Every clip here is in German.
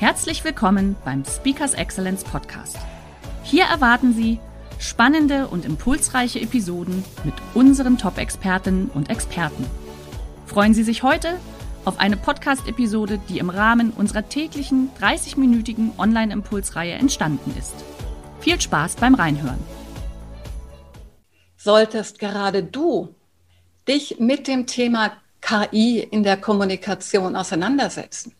Herzlich willkommen beim Speakers Excellence Podcast. Hier erwarten Sie spannende und impulsreiche Episoden mit unseren Top-Expertinnen und Experten. Freuen Sie sich heute auf eine Podcast-Episode, die im Rahmen unserer täglichen 30-minütigen Online-Impulsreihe entstanden ist. Viel Spaß beim Reinhören. Solltest gerade du dich mit dem Thema KI in der Kommunikation auseinandersetzen,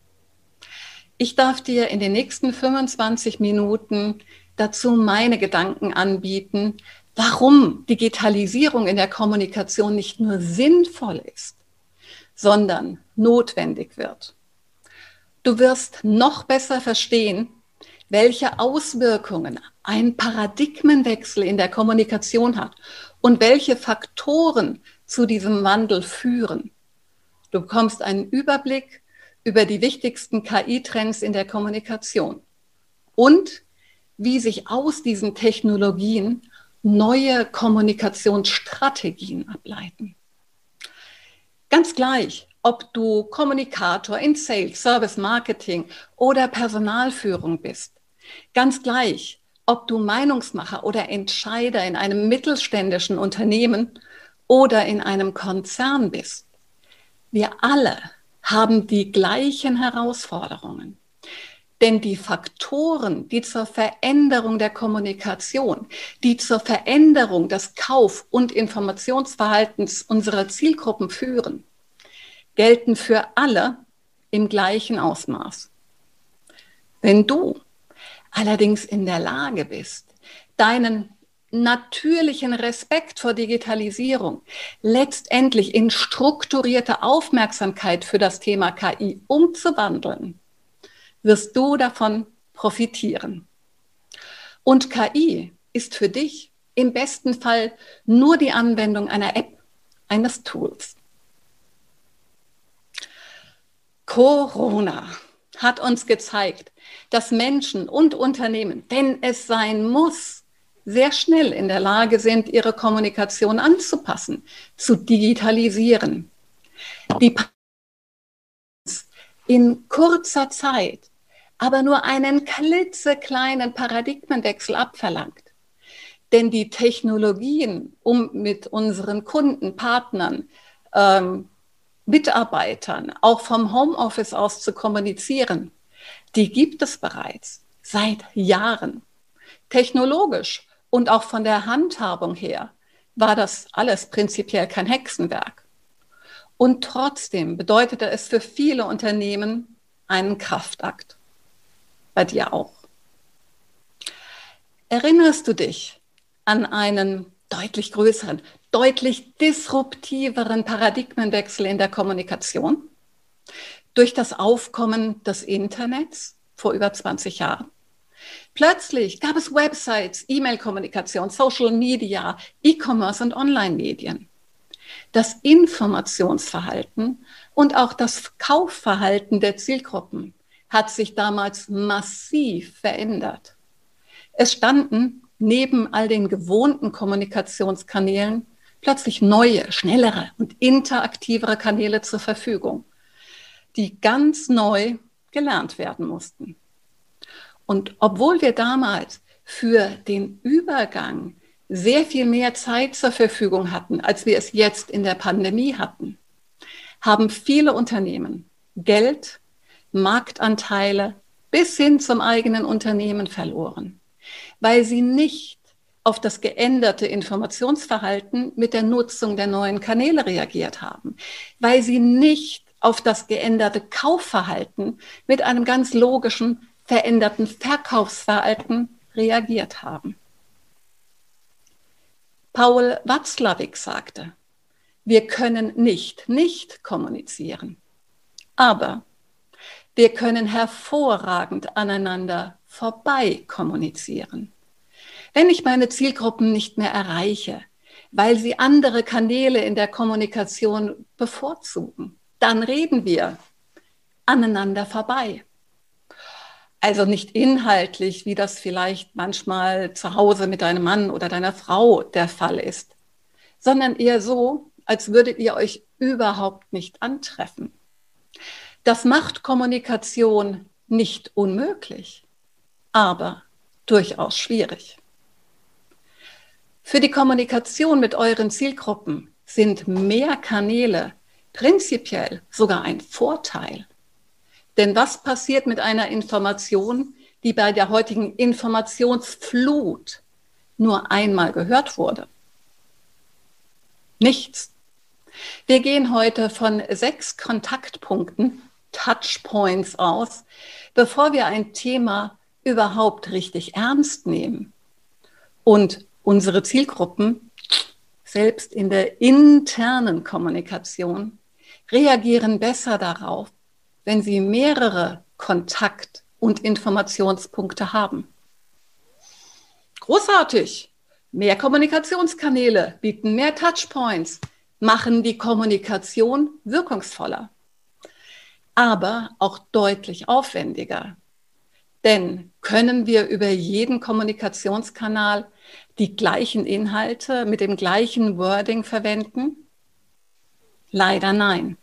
ich darf dir in den nächsten 25 Minuten dazu meine Gedanken anbieten, warum Digitalisierung in der Kommunikation nicht nur sinnvoll ist, sondern notwendig wird. Du wirst noch besser verstehen, welche Auswirkungen ein Paradigmenwechsel in der Kommunikation hat und welche Faktoren zu diesem Wandel führen. Du bekommst einen Überblick über die wichtigsten KI-Trends in der Kommunikation und wie sich aus diesen Technologien neue Kommunikationsstrategien ableiten. Ganz gleich, ob du Kommunikator in Sales, Service Marketing oder Personalführung bist. Ganz gleich, ob du Meinungsmacher oder Entscheider in einem mittelständischen Unternehmen oder in einem Konzern bist. Wir alle haben die gleichen Herausforderungen. Denn die Faktoren, die zur Veränderung der Kommunikation, die zur Veränderung des Kauf- und Informationsverhaltens unserer Zielgruppen führen, gelten für alle im gleichen Ausmaß. Wenn du allerdings in der Lage bist, deinen natürlichen Respekt vor Digitalisierung letztendlich in strukturierte Aufmerksamkeit für das Thema KI umzuwandeln, wirst du davon profitieren. Und KI ist für dich im besten Fall nur die Anwendung einer App, eines Tools. Corona hat uns gezeigt, dass Menschen und Unternehmen, wenn es sein muss, sehr schnell in der Lage sind, ihre Kommunikation anzupassen, zu digitalisieren. Die in kurzer Zeit aber nur einen klitzekleinen Paradigmenwechsel abverlangt. Denn die Technologien, um mit unseren Kunden, Partnern, ähm, Mitarbeitern auch vom Homeoffice aus zu kommunizieren, die gibt es bereits seit Jahren. Technologisch und auch von der Handhabung her war das alles prinzipiell kein Hexenwerk. Und trotzdem bedeutete es für viele Unternehmen einen Kraftakt. Bei dir auch. Erinnerst du dich an einen deutlich größeren, deutlich disruptiveren Paradigmenwechsel in der Kommunikation? Durch das Aufkommen des Internets vor über 20 Jahren? Plötzlich gab es Websites, E-Mail-Kommunikation, Social Media, E-Commerce und Online-Medien. Das Informationsverhalten und auch das Kaufverhalten der Zielgruppen hat sich damals massiv verändert. Es standen neben all den gewohnten Kommunikationskanälen plötzlich neue, schnellere und interaktivere Kanäle zur Verfügung, die ganz neu gelernt werden mussten. Und obwohl wir damals für den Übergang sehr viel mehr Zeit zur Verfügung hatten, als wir es jetzt in der Pandemie hatten, haben viele Unternehmen Geld, Marktanteile bis hin zum eigenen Unternehmen verloren, weil sie nicht auf das geänderte Informationsverhalten mit der Nutzung der neuen Kanäle reagiert haben, weil sie nicht auf das geänderte Kaufverhalten mit einem ganz logischen veränderten Verkaufsverhalten reagiert haben. Paul Watzlawick sagte, wir können nicht nicht kommunizieren. Aber Wir können hervorragend aneinander vorbei kommunizieren. Wenn ich meine Zielgruppen nicht mehr erreiche, weil sie andere Kanäle in der Kommunikation bevorzugen, dann reden wir aneinander vorbei. Also nicht inhaltlich, wie das vielleicht manchmal zu Hause mit deinem Mann oder deiner Frau der Fall ist, sondern eher so, als würdet ihr euch überhaupt nicht antreffen. Das macht Kommunikation nicht unmöglich, aber durchaus schwierig. Für die Kommunikation mit euren Zielgruppen sind mehr Kanäle prinzipiell sogar ein Vorteil. Denn was passiert mit einer Information, die bei der heutigen Informationsflut nur einmal gehört wurde? Nichts. Wir gehen heute von sechs Kontaktpunkten, Touchpoints aus, bevor wir ein Thema überhaupt richtig ernst nehmen. Und unsere Zielgruppen, selbst in der internen Kommunikation, reagieren besser darauf, wenn sie mehrere Kontakt- und Informationspunkte haben. Großartig! Mehr Kommunikationskanäle bieten mehr Touchpoints, machen die Kommunikation wirkungsvoller, aber auch deutlich aufwendiger. Denn können wir über jeden Kommunikationskanal die gleichen Inhalte mit dem gleichen Wording verwenden? Leider nein.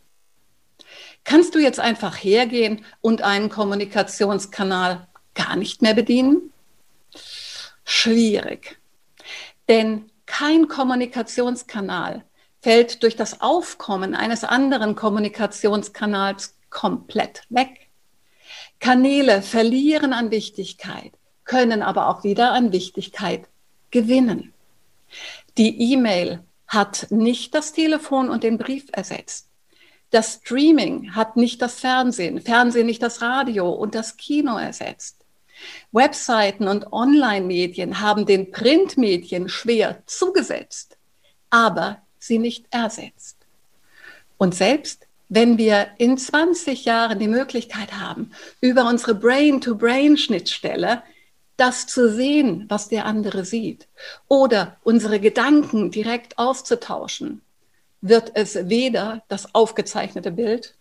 Kannst du jetzt einfach hergehen und einen Kommunikationskanal gar nicht mehr bedienen? Schwierig. Denn kein Kommunikationskanal fällt durch das Aufkommen eines anderen Kommunikationskanals komplett weg. Kanäle verlieren an Wichtigkeit, können aber auch wieder an Wichtigkeit gewinnen. Die E-Mail hat nicht das Telefon und den Brief ersetzt. Das Streaming hat nicht das Fernsehen, Fernsehen nicht das Radio und das Kino ersetzt. Webseiten und Online-Medien haben den Printmedien schwer zugesetzt, aber sie nicht ersetzt. Und selbst wenn wir in 20 Jahren die Möglichkeit haben, über unsere Brain-to-Brain-Schnittstelle das zu sehen, was der andere sieht, oder unsere Gedanken direkt auszutauschen, wird es weder das aufgezeichnete Bild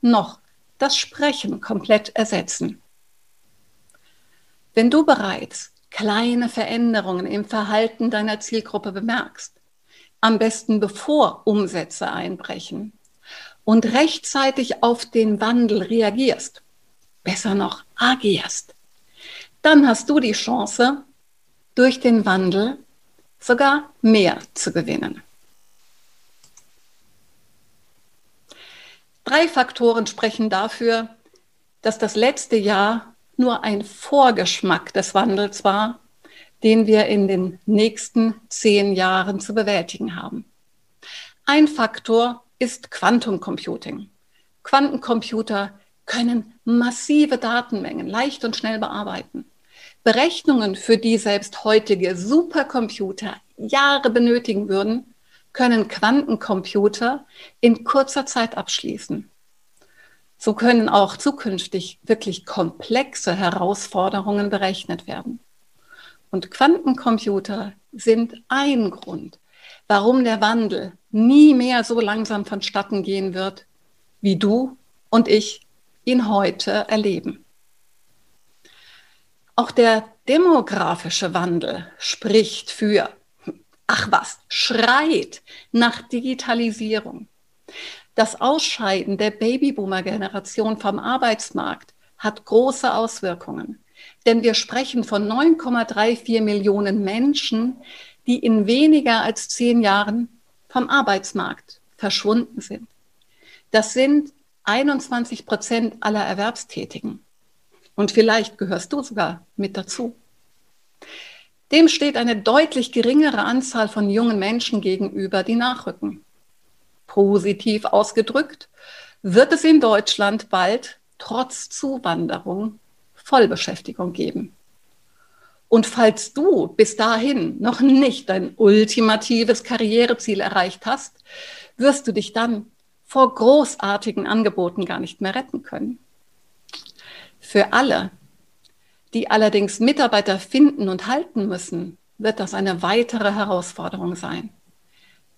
noch das Sprechen komplett ersetzen. Wenn du bereits kleine Veränderungen im Verhalten deiner Zielgruppe bemerkst, am besten bevor Umsätze einbrechen und rechtzeitig auf den Wandel reagierst, besser noch agierst, dann hast du die Chance, durch den Wandel sogar mehr zu gewinnen. Drei Faktoren sprechen dafür, dass das letzte Jahr nur ein Vorgeschmack des Wandels war, den wir in den nächsten zehn Jahren zu bewältigen haben. Ein Faktor ist Quantum Computing. Quantencomputer können massive Datenmengen leicht und schnell bearbeiten. Berechnungen, für die selbst heutige Supercomputer Jahre benötigen würden, können Quantencomputer in kurzer Zeit abschließen. So können auch zukünftig wirklich komplexe Herausforderungen berechnet werden. Und Quantencomputer sind ein Grund, warum der Wandel nie mehr so langsam vonstatten gehen wird, wie du und ich ihn heute erleben. Auch der demografische Wandel spricht für, ach was, schreit nach Digitalisierung. Das Ausscheiden der Babyboomer-Generation vom Arbeitsmarkt hat große Auswirkungen. Denn wir sprechen von 9,34 Millionen Menschen, die in weniger als zehn Jahren vom Arbeitsmarkt verschwunden sind. Das sind 21 Prozent aller Erwerbstätigen. Und vielleicht gehörst du sogar mit dazu. Dem steht eine deutlich geringere Anzahl von jungen Menschen gegenüber, die nachrücken. Positiv ausgedrückt wird es in Deutschland bald trotz Zuwanderung Vollbeschäftigung geben. Und falls du bis dahin noch nicht dein ultimatives Karriereziel erreicht hast, wirst du dich dann vor großartigen Angeboten gar nicht mehr retten können. Für alle, die allerdings Mitarbeiter finden und halten müssen, wird das eine weitere Herausforderung sein,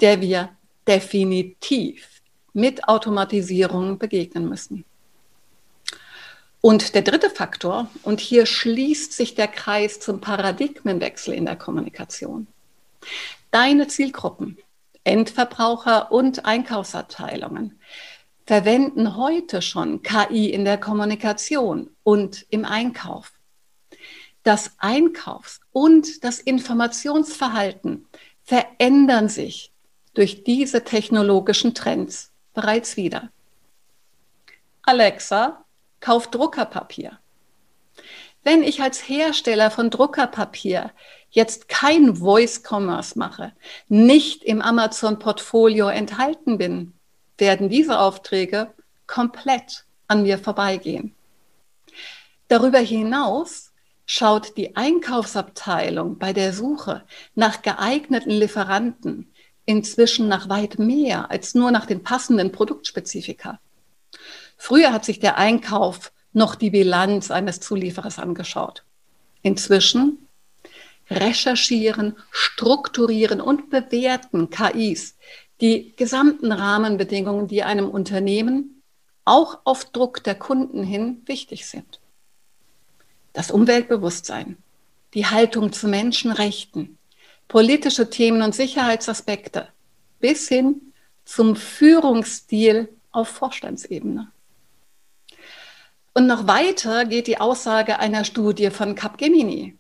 der wir definitiv mit Automatisierung begegnen müssen. Und der dritte Faktor, und hier schließt sich der Kreis zum Paradigmenwechsel in der Kommunikation. Deine Zielgruppen, Endverbraucher und Einkaufsabteilungen verwenden heute schon KI in der Kommunikation und im Einkauf. Das Einkaufs- und das Informationsverhalten verändern sich durch diese technologischen Trends bereits wieder. Alexa, kauf Druckerpapier. Wenn ich als Hersteller von Druckerpapier jetzt kein Voice Commerce mache, nicht im Amazon-Portfolio enthalten bin, werden diese Aufträge komplett an mir vorbeigehen. Darüber hinaus schaut die Einkaufsabteilung bei der Suche nach geeigneten Lieferanten inzwischen nach weit mehr als nur nach den passenden Produktspezifika. Früher hat sich der Einkauf noch die Bilanz eines Zulieferers angeschaut. Inzwischen recherchieren, strukturieren und bewerten KIs die gesamten Rahmenbedingungen, die einem Unternehmen auch auf Druck der Kunden hin wichtig sind. Das Umweltbewusstsein, die Haltung zu Menschenrechten, politische Themen und Sicherheitsaspekte bis hin zum Führungsstil auf Vorstandsebene. Und noch weiter geht die Aussage einer Studie von Capgemini.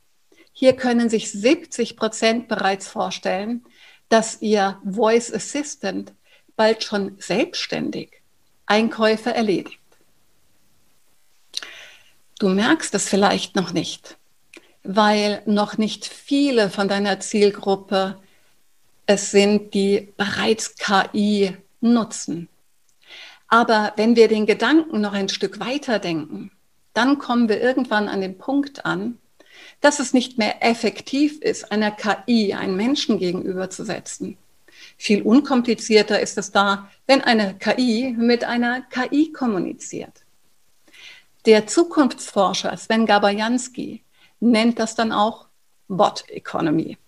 Hier können sich 70 Prozent bereits vorstellen, dass Ihr Voice Assistant bald schon selbstständig Einkäufe erledigt. Du merkst es vielleicht noch nicht, weil noch nicht viele von deiner Zielgruppe es sind, die bereits KI nutzen. Aber wenn wir den Gedanken noch ein Stück weiter denken, dann kommen wir irgendwann an den Punkt an, dass es nicht mehr effektiv ist, einer KI einen Menschen gegenüberzusetzen. Viel unkomplizierter ist es da, wenn eine KI mit einer KI kommuniziert. Der Zukunftsforscher Sven Gabajanski nennt das dann auch Bot Economy.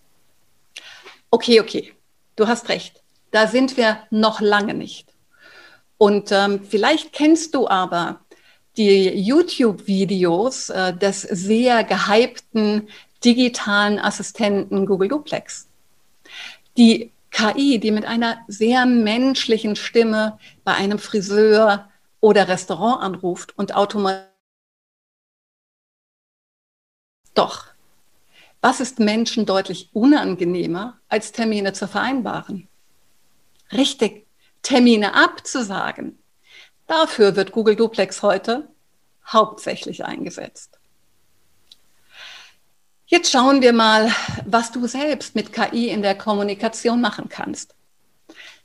Okay, okay, du hast recht. Da sind wir noch lange nicht. Und ähm, vielleicht kennst du aber die YouTube-Videos äh, des sehr gehypten digitalen Assistenten Google Duplex. Die KI, die mit einer sehr menschlichen Stimme bei einem Friseur oder Restaurant anruft und automatisch. Doch, was ist Menschen deutlich unangenehmer, als Termine zu vereinbaren? Richtig, Termine abzusagen. Dafür wird Google Duplex heute hauptsächlich eingesetzt. Jetzt schauen wir mal, was du selbst mit KI in der Kommunikation machen kannst.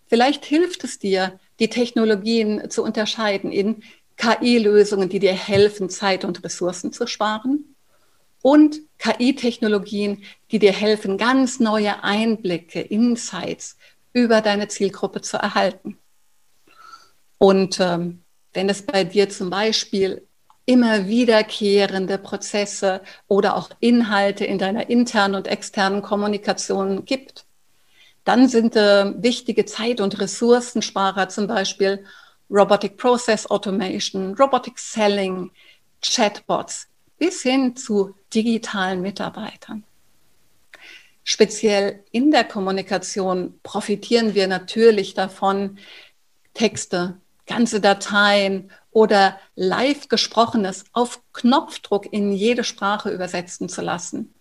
Vielleicht hilft es dir, die Technologien zu unterscheiden in KI-Lösungen, die dir helfen, Zeit und Ressourcen zu sparen und KI-Technologien, die dir helfen, ganz neue Einblicke, Insights über deine Zielgruppe zu erhalten. Und ähm, wenn es bei dir zum Beispiel immer wiederkehrende Prozesse oder auch Inhalte in deiner internen und externen Kommunikation gibt, dann sind äh, wichtige Zeit- und Ressourcensparer zum Beispiel Robotic Process Automation, Robotic Selling, Chatbots bis hin zu digitalen Mitarbeitern. Speziell in der Kommunikation profitieren wir natürlich davon, Texte, ganze Dateien oder live gesprochenes auf Knopfdruck in jede Sprache übersetzen zu lassen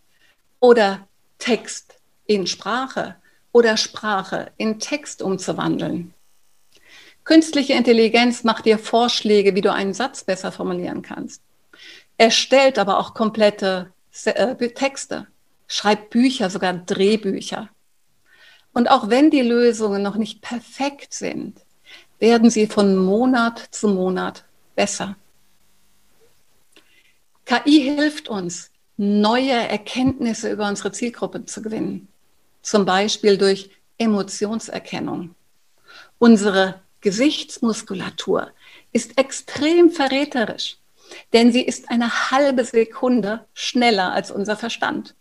oder Text in Sprache oder Sprache in Text umzuwandeln. Künstliche Intelligenz macht dir Vorschläge, wie du einen Satz besser formulieren kannst. Erstellt aber auch komplette äh, Texte, schreibt Bücher, sogar Drehbücher. Und auch wenn die Lösungen noch nicht perfekt sind, werden sie von Monat zu Monat besser. KI hilft uns, neue Erkenntnisse über unsere Zielgruppe zu gewinnen, zum Beispiel durch Emotionserkennung. Unsere Gesichtsmuskulatur ist extrem verräterisch. Denn sie ist eine halbe Sekunde schneller als unser Verstand.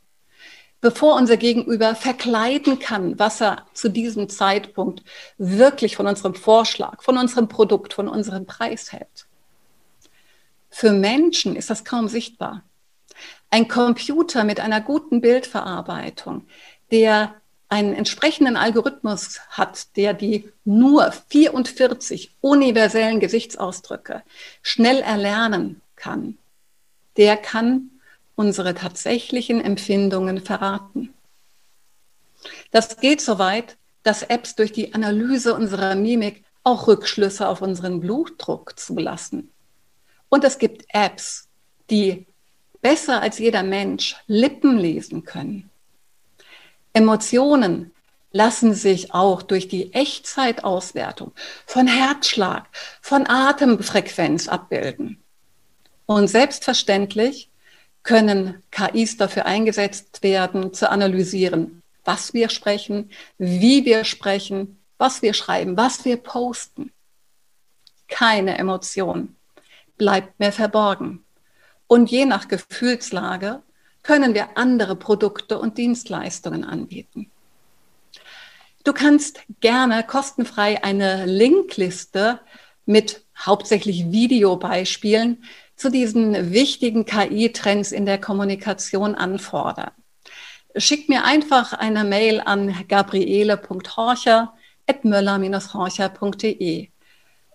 Bevor unser Gegenüber verkleiden kann, was er zu diesem Zeitpunkt wirklich von unserem Vorschlag, von unserem Produkt, von unserem Preis hält. Für Menschen ist das kaum sichtbar. Ein Computer mit einer guten Bildverarbeitung, der einen entsprechenden Algorithmus hat, der die nur 44 universellen Gesichtsausdrücke schnell erlernen kann, der kann unsere tatsächlichen Empfindungen verraten. Das geht so weit, dass Apps durch die Analyse unserer Mimik auch Rückschlüsse auf unseren Blutdruck zulassen. Und es gibt Apps, die besser als jeder Mensch Lippen lesen können. Emotionen lassen sich auch durch die Echtzeitauswertung von Herzschlag, von Atemfrequenz abbilden. Und selbstverständlich können KIs dafür eingesetzt werden, zu analysieren, was wir sprechen, wie wir sprechen, was wir schreiben, was wir posten. Keine Emotion bleibt mehr verborgen. Und je nach Gefühlslage können wir andere Produkte und Dienstleistungen anbieten. Du kannst gerne kostenfrei eine Linkliste mit hauptsächlich Videobeispielen zu diesen wichtigen KI-Trends in der Kommunikation anfordern. Schick mir einfach eine Mail an gabriele.horcher.möller-horcher.de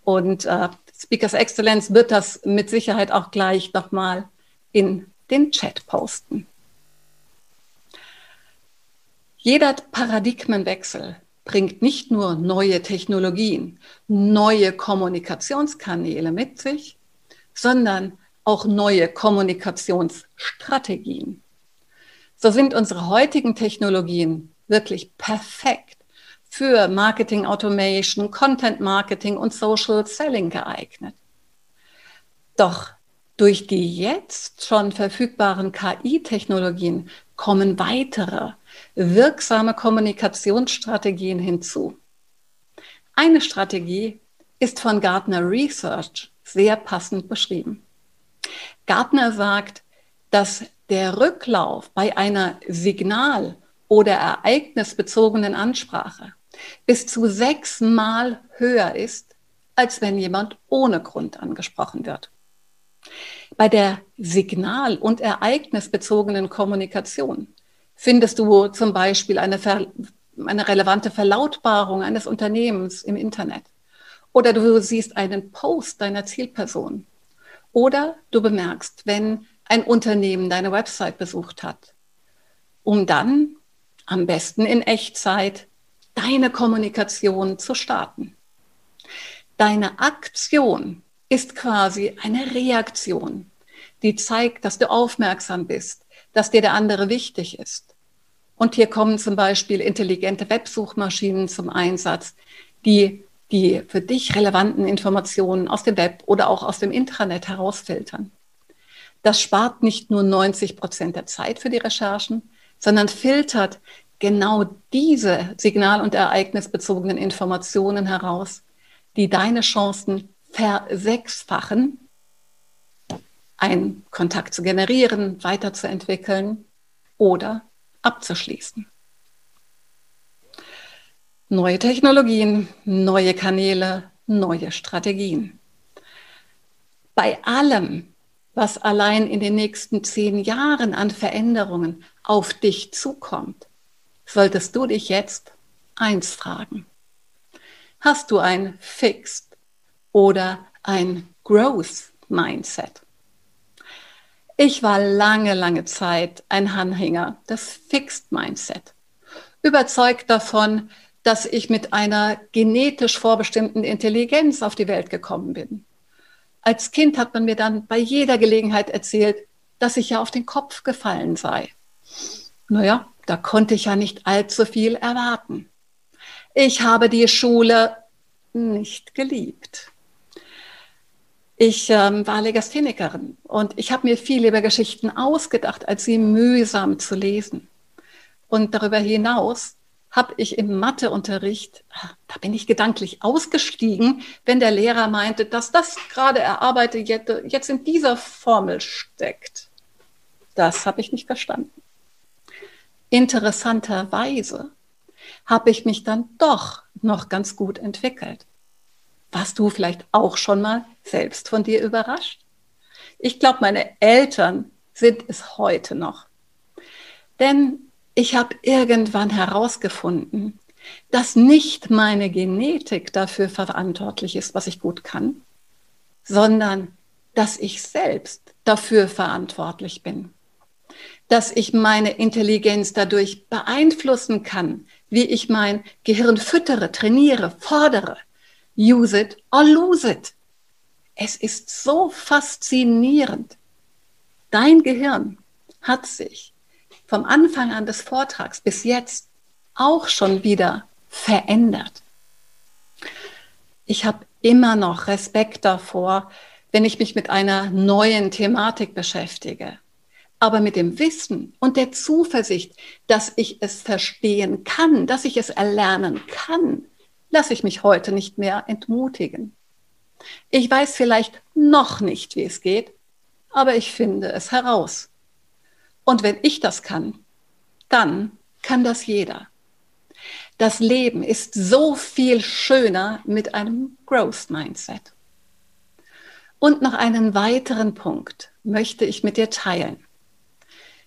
und äh, Speakers Excellence wird das mit Sicherheit auch gleich nochmal in den Chat posten. Jeder Paradigmenwechsel bringt nicht nur neue Technologien, neue Kommunikationskanäle mit sich, sondern auch neue Kommunikationsstrategien. So sind unsere heutigen Technologien wirklich perfekt für Marketing Automation, Content Marketing und Social Selling geeignet. Doch durch die jetzt schon verfügbaren KI-Technologien kommen weitere wirksame Kommunikationsstrategien hinzu. Eine Strategie ist von Gartner Research sehr passend beschrieben. Gartner sagt, dass der Rücklauf bei einer signal- oder ereignisbezogenen Ansprache bis zu sechsmal höher ist, als wenn jemand ohne Grund angesprochen wird. Bei der signal- und ereignisbezogenen Kommunikation findest du zum Beispiel eine, eine relevante Verlautbarung eines Unternehmens im Internet. Oder du siehst einen Post deiner Zielperson. Oder du bemerkst, wenn ein Unternehmen deine Website besucht hat, um dann am besten in Echtzeit deine Kommunikation zu starten. Deine Aktion ist quasi eine Reaktion, die zeigt, dass du aufmerksam bist, dass dir der andere wichtig ist. Und hier kommen zum Beispiel intelligente Websuchmaschinen zum Einsatz, die die für dich relevanten Informationen aus dem Web oder auch aus dem Intranet herausfiltern. Das spart nicht nur 90 Prozent der Zeit für die Recherchen, sondern filtert genau diese signal- und ereignisbezogenen Informationen heraus, die deine Chancen versechsfachen, einen Kontakt zu generieren, weiterzuentwickeln oder abzuschließen. Neue Technologien, neue Kanäle, neue Strategien. Bei allem, was allein in den nächsten zehn Jahren an Veränderungen auf dich zukommt, solltest du dich jetzt eins fragen. Hast du ein Fixed oder ein Growth Mindset? Ich war lange, lange Zeit ein Anhänger des Fixed Mindset. Überzeugt davon, dass ich mit einer genetisch vorbestimmten Intelligenz auf die Welt gekommen bin. Als Kind hat man mir dann bei jeder Gelegenheit erzählt, dass ich ja auf den Kopf gefallen sei. Naja, da konnte ich ja nicht allzu viel erwarten. Ich habe die Schule nicht geliebt. Ich ähm, war Legasthenikerin und ich habe mir viel über Geschichten ausgedacht, als sie mühsam zu lesen. Und darüber hinaus habe ich im Matheunterricht, da bin ich gedanklich ausgestiegen, wenn der Lehrer meinte, dass das gerade erarbeitet jetzt in dieser Formel steckt. Das habe ich nicht verstanden. Interessanterweise habe ich mich dann doch noch ganz gut entwickelt. Warst du vielleicht auch schon mal selbst von dir überrascht? Ich glaube, meine Eltern sind es heute noch. Denn ich habe irgendwann herausgefunden, dass nicht meine Genetik dafür verantwortlich ist, was ich gut kann, sondern dass ich selbst dafür verantwortlich bin. Dass ich meine Intelligenz dadurch beeinflussen kann, wie ich mein Gehirn füttere, trainiere, fordere. Use it or lose it. Es ist so faszinierend. Dein Gehirn hat sich vom Anfang an des Vortrags bis jetzt auch schon wieder verändert. Ich habe immer noch Respekt davor, wenn ich mich mit einer neuen Thematik beschäftige. Aber mit dem Wissen und der Zuversicht, dass ich es verstehen kann, dass ich es erlernen kann, lasse ich mich heute nicht mehr entmutigen. Ich weiß vielleicht noch nicht, wie es geht, aber ich finde es heraus. Und wenn ich das kann, dann kann das jeder. Das Leben ist so viel schöner mit einem Growth Mindset. Und noch einen weiteren Punkt möchte ich mit dir teilen.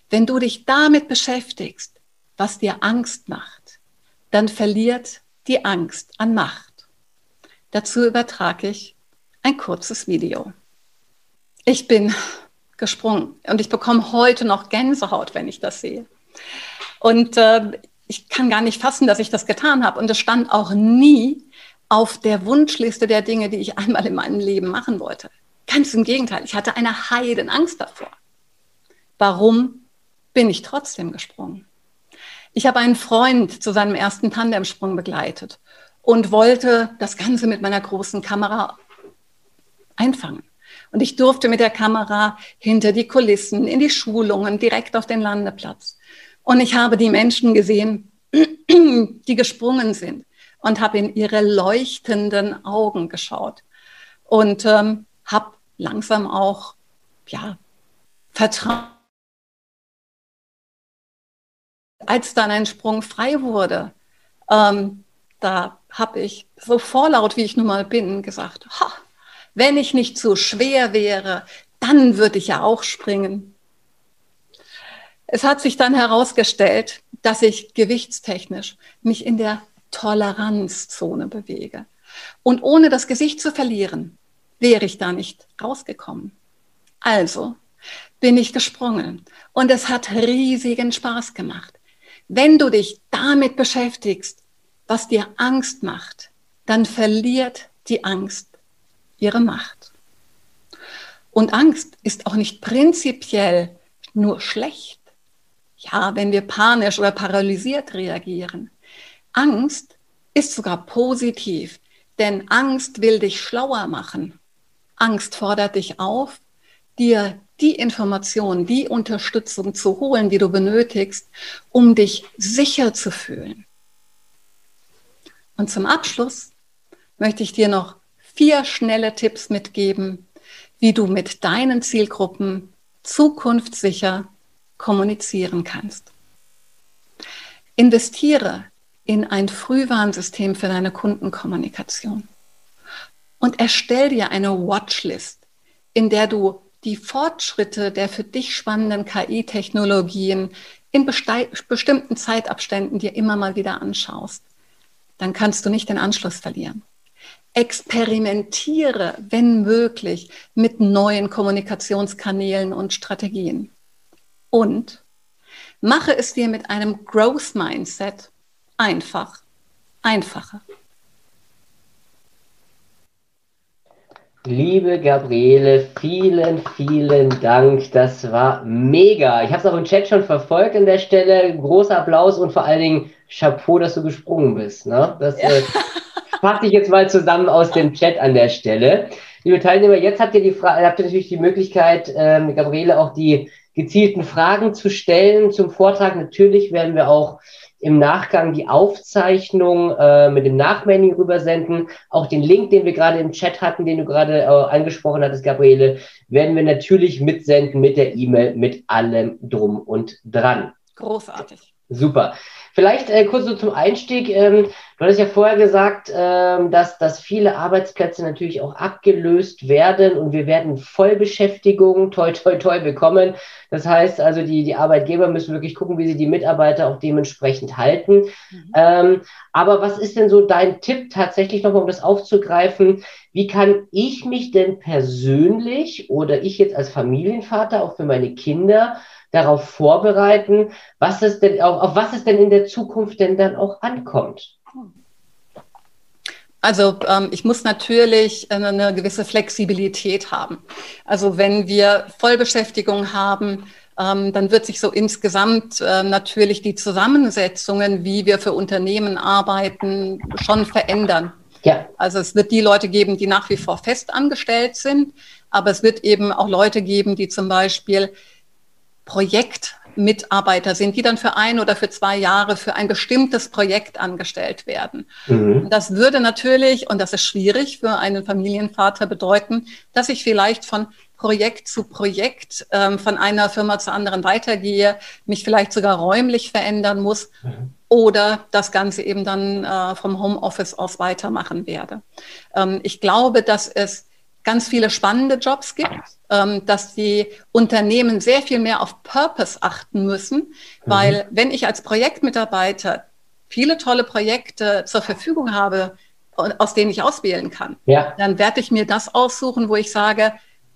Wenn du dich damit beschäftigst, was dir Angst macht, dann verliert die Angst an Macht. Dazu übertrage ich ein kurzes Video. Ich bin gesprungen. Und ich bekomme heute noch Gänsehaut, wenn ich das sehe. Und äh, ich kann gar nicht fassen, dass ich das getan habe. Und es stand auch nie auf der Wunschliste der Dinge, die ich einmal in meinem Leben machen wollte. Ganz im Gegenteil, ich hatte eine Heidenangst davor. Warum bin ich trotzdem gesprungen? Ich habe einen Freund zu seinem ersten Tandemsprung begleitet und wollte das Ganze mit meiner großen Kamera einfangen. Und ich durfte mit der Kamera hinter die Kulissen, in die Schulungen, direkt auf den Landeplatz. Und ich habe die Menschen gesehen, die gesprungen sind und habe in ihre leuchtenden Augen geschaut und ähm, habe langsam auch ja, Vertrauen. Als dann ein Sprung frei wurde, ähm, da habe ich so vorlaut, wie ich nun mal bin, gesagt, ha, wenn ich nicht so schwer wäre, dann würde ich ja auch springen. Es hat sich dann herausgestellt, dass ich gewichtstechnisch mich in der Toleranzzone bewege. Und ohne das Gesicht zu verlieren, wäre ich da nicht rausgekommen. Also bin ich gesprungen und es hat riesigen Spaß gemacht. Wenn du dich damit beschäftigst, was dir Angst macht, dann verliert die Angst ihre Macht. Und Angst ist auch nicht prinzipiell nur schlecht. Ja, wenn wir panisch oder paralysiert reagieren. Angst ist sogar positiv, denn Angst will dich schlauer machen. Angst fordert dich auf, dir die Information, die Unterstützung zu holen, die du benötigst, um dich sicher zu fühlen. Und zum Abschluss möchte ich dir noch vier schnelle Tipps mitgeben, wie du mit deinen Zielgruppen zukunftssicher kommunizieren kannst. Investiere in ein Frühwarnsystem für deine Kundenkommunikation und erstell dir eine Watchlist, in der du die Fortschritte der für dich spannenden KI-Technologien in bestimmten Zeitabständen dir immer mal wieder anschaust. Dann kannst du nicht den Anschluss verlieren experimentiere, wenn möglich, mit neuen Kommunikationskanälen und Strategien. Und mache es dir mit einem Growth Mindset einfach, einfacher. Liebe Gabriele, vielen, vielen Dank. Das war mega. Ich habe es auch im Chat schon verfolgt an der Stelle. Großer Applaus und vor allen Dingen Chapeau, dass du gesprungen bist. Ne? Das, ja. äh, fasse ich jetzt mal zusammen aus dem Chat an der Stelle. Liebe Teilnehmer, jetzt habt ihr die Frage, habt ihr natürlich die Möglichkeit, ähm, Gabriele auch die gezielten Fragen zu stellen zum Vortrag. Natürlich werden wir auch im Nachgang die Aufzeichnung äh, mit dem Nachmailing rübersenden. Auch den Link, den wir gerade im Chat hatten, den du gerade äh, angesprochen hattest, Gabriele, werden wir natürlich mitsenden mit der E-Mail, mit allem drum und dran. Großartig. Super. Vielleicht äh, kurz so zum Einstieg. Ähm, du hattest ja vorher gesagt, ähm, dass, dass viele Arbeitsplätze natürlich auch abgelöst werden und wir werden Vollbeschäftigung toi toi toi bekommen. Das heißt also, die, die Arbeitgeber müssen wirklich gucken, wie sie die Mitarbeiter auch dementsprechend halten. Mhm. Ähm, aber was ist denn so dein Tipp tatsächlich nochmal, um das aufzugreifen? Wie kann ich mich denn persönlich oder ich jetzt als Familienvater auch für meine Kinder darauf vorbereiten, was es denn, auf, auf was es denn in der Zukunft denn dann auch ankommt? Also ähm, ich muss natürlich eine, eine, gewisse Flexibilität haben. Also wenn wir Vollbeschäftigung haben, ähm, dann wird sich so insgesamt äh, natürlich die Zusammensetzungen, wie wir für Unternehmen arbeiten, schon verändern. Ja. Also es wird die Leute geben, die nach wie vor fest angestellt sind, aber es wird eben auch Leute geben, die zum Beispiel Projektmitarbeiter sind, die dann für ein oder für zwei Jahre für ein bestimmtes Projekt angestellt werden. Mhm. Das würde natürlich, und das ist schwierig für einen Familienvater bedeuten, dass ich vielleicht von Projekt zu Projekt ähm, von einer Firma zur anderen weitergehe, mich vielleicht sogar räumlich verändern muss mhm. oder das Ganze eben dann äh, vom Homeoffice aus weitermachen werde. Ähm, ich glaube, dass es ganz viele spannende Jobs gibt, ähm, dass die Unternehmen sehr viel mehr auf Purpose achten müssen, mhm. weil wenn ich als Projektmitarbeiter viele tolle Projekte zur Verfügung habe, aus denen ich auswählen kann, ja. dann werde ich mir das aussuchen, wo ich sage,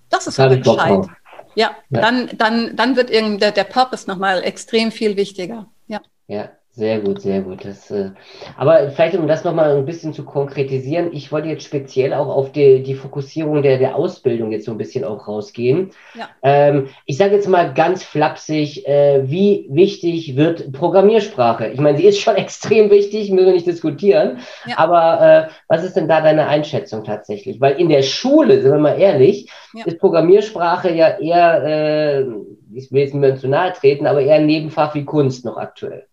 das ist aber gescheit. Ja, ja, Dann, dann, dann wird irgendwie der, der Purpose nochmal extrem viel wichtiger. Ja. ja. Sehr gut, sehr gut. Das, äh, aber vielleicht, um das nochmal ein bisschen zu konkretisieren, ich wollte jetzt speziell auch auf die, die Fokussierung der, der Ausbildung jetzt so ein bisschen auch rausgehen. Ja. Ähm, ich sage jetzt mal ganz flapsig, äh, wie wichtig wird Programmiersprache? Ich meine, sie ist schon extrem wichtig, müssen wir nicht diskutieren. Ja. Aber äh, was ist denn da deine Einschätzung tatsächlich? Weil in der Schule, sind wir mal ehrlich, ja. ist Programmiersprache ja eher, äh, ich will jetzt nicht mehr zu nahe treten, aber eher ein Nebenfach wie Kunst noch aktuell.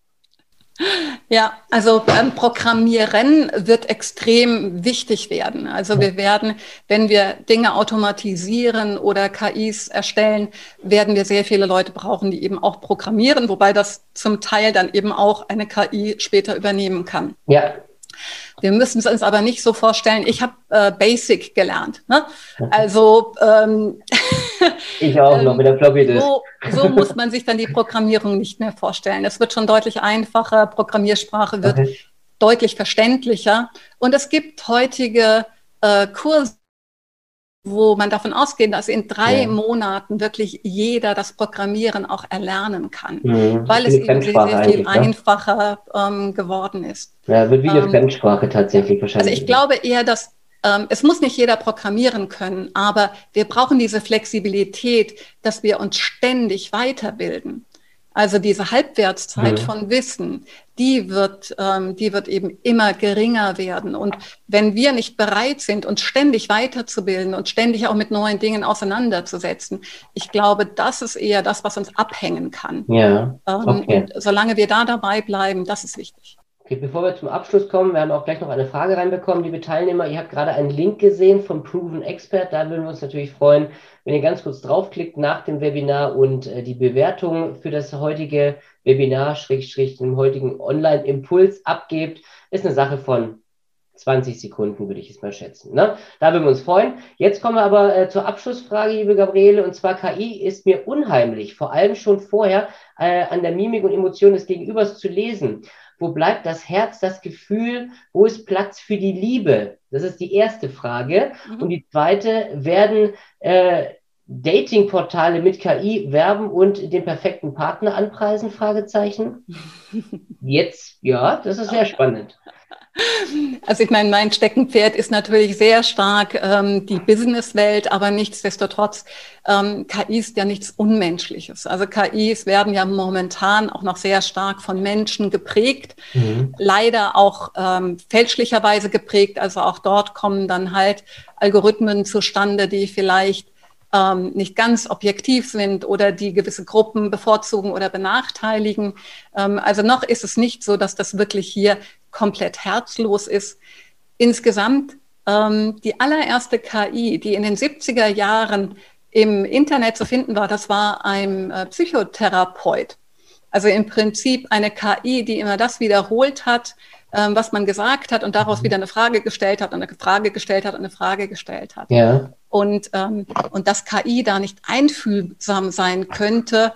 Ja, also ähm, Programmieren wird extrem wichtig werden. Also wir werden, wenn wir Dinge automatisieren oder KIs erstellen, werden wir sehr viele Leute brauchen, die eben auch programmieren, wobei das zum Teil dann eben auch eine KI später übernehmen kann. Ja. Wir müssen es uns aber nicht so vorstellen. Ich habe äh, Basic gelernt. Ne? Also ähm, ich auch noch mit der Floppy Disk. So, so, muss man sich dann die Programmierung nicht mehr vorstellen. Es wird schon deutlich einfacher. Programmiersprache wird okay. deutlich verständlicher. Und es gibt heutige äh, Kurse wo man davon ausgeht, dass in drei ja. Monaten wirklich jeder das Programmieren auch erlernen kann, mhm. weil es eben sehr, sehr viel ne? einfacher ähm, geworden ist. Ja, wird wie eine ähm, Fremdsprache tatsächlich wahrscheinlich. Also ich glaube eher, dass ähm, es muss nicht jeder programmieren können, aber wir brauchen diese Flexibilität, dass wir uns ständig weiterbilden. Also diese Halbwertszeit mhm. von Wissen, die wird, ähm, die wird eben immer geringer werden. Und wenn wir nicht bereit sind, uns ständig weiterzubilden und ständig auch mit neuen Dingen auseinanderzusetzen, ich glaube, das ist eher das, was uns abhängen kann. Ja. Ähm, okay. Und solange wir da dabei bleiben, das ist wichtig. Okay, bevor wir zum Abschluss kommen, wir haben auch gleich noch eine Frage reinbekommen, liebe Teilnehmer. Ihr habt gerade einen Link gesehen vom Proven Expert. Da würden wir uns natürlich freuen, wenn ihr ganz kurz draufklickt nach dem Webinar und äh, die Bewertung für das heutige Webinar, Schrägstrich, den heutigen Online-Impuls abgebt. Ist eine Sache von 20 Sekunden, würde ich es mal schätzen. Ne? Da würden wir uns freuen. Jetzt kommen wir aber äh, zur Abschlussfrage, liebe Gabriele. Und zwar KI ist mir unheimlich, vor allem schon vorher äh, an der Mimik und Emotion des Gegenübers zu lesen. Wo bleibt das Herz, das Gefühl? Wo ist Platz für die Liebe? Das ist die erste Frage. Mhm. Und die zweite, werden äh, Datingportale mit KI werben und den perfekten Partner anpreisen? Fragezeichen. Jetzt, ja, das ist sehr spannend. Also ich meine, mein Steckenpferd ist natürlich sehr stark ähm, die Businesswelt, aber nichtsdestotrotz, ähm, KI ist ja nichts Unmenschliches. Also KIs werden ja momentan auch noch sehr stark von Menschen geprägt, mhm. leider auch ähm, fälschlicherweise geprägt. Also auch dort kommen dann halt Algorithmen zustande, die vielleicht ähm, nicht ganz objektiv sind oder die gewisse Gruppen bevorzugen oder benachteiligen. Ähm, also noch ist es nicht so, dass das wirklich hier komplett herzlos ist. Insgesamt ähm, die allererste KI, die in den 70er Jahren im Internet zu finden war, das war ein äh, Psychotherapeut. Also im Prinzip eine KI, die immer das wiederholt hat, ähm, was man gesagt hat und daraus mhm. wieder eine Frage gestellt hat und eine Frage gestellt hat und eine Frage gestellt hat. Ja. Und, ähm, und dass KI da nicht einfühlsam sein könnte,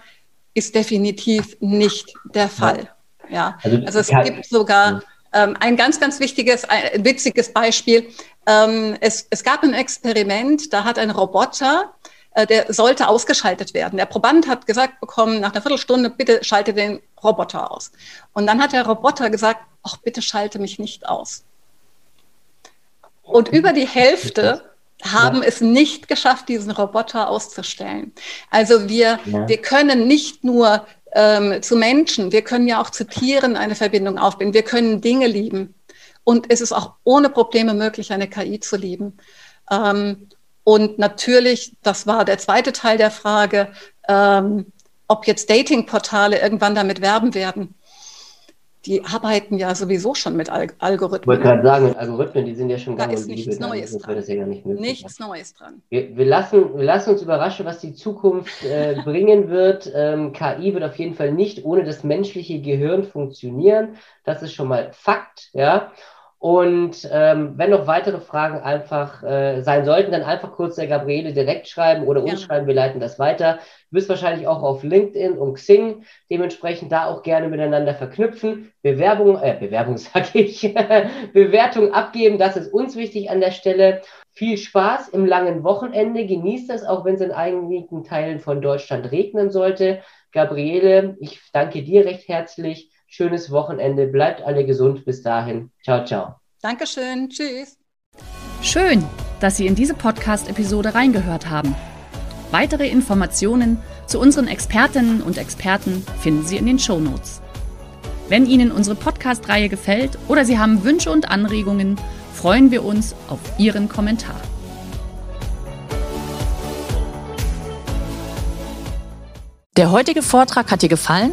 ist definitiv nicht der Fall. Ja, also, also es gibt sogar ähm, ein ganz, ganz wichtiges, ein witziges Beispiel. Ähm, es, es gab ein Experiment, da hat ein Roboter äh, der sollte ausgeschaltet werden. Der Proband hat gesagt bekommen, nach einer Viertelstunde, bitte schalte den Roboter aus. Und dann hat der Roboter gesagt, ach, bitte schalte mich nicht aus. Und über die Hälfte haben ja. es nicht geschafft, diesen Roboter auszustellen. Also wir, ja. wir können nicht nur ähm, zu Menschen, wir können ja auch zu Tieren eine Verbindung aufbauen. Wir können Dinge lieben. Und es ist auch ohne Probleme möglich, eine KI zu lieben. Ähm, und natürlich, das war der zweite Teil der Frage, ähm, ob jetzt Datingportale irgendwann damit werben werden. Die arbeiten ja sowieso schon mit Al Algorithmen. Ich wollte gerade sagen, Algorithmen, die sind ja schon da ist nichts Neues dran. Das ja nicht möglich, nichts Neues dran. Wir, wir, lassen, wir lassen uns überraschen, was die Zukunft äh, bringen wird. Ähm, KI wird auf jeden Fall nicht ohne das menschliche Gehirn funktionieren. Das ist schon mal Fakt, ja. Und ähm, wenn noch weitere Fragen einfach äh, sein sollten, dann einfach kurz der Gabriele direkt schreiben oder uns ja. schreiben, wir leiten das weiter. Du bist wahrscheinlich auch auf LinkedIn und Xing, dementsprechend da auch gerne miteinander verknüpfen. Bewerbung, äh, Bewerbung sage ich, Bewertung abgeben, das ist uns wichtig an der Stelle. Viel Spaß im langen Wochenende, genießt das, auch wenn es in einigen Teilen von Deutschland regnen sollte. Gabriele, ich danke dir recht herzlich schönes Wochenende. Bleibt alle gesund. Bis dahin. Ciao, ciao. Dankeschön. Tschüss. Schön, dass Sie in diese Podcast-Episode reingehört haben. Weitere Informationen zu unseren Expertinnen und Experten finden Sie in den Show Notes. Wenn Ihnen unsere Podcast-Reihe gefällt oder Sie haben Wünsche und Anregungen, freuen wir uns auf Ihren Kommentar. Der heutige Vortrag hat dir gefallen?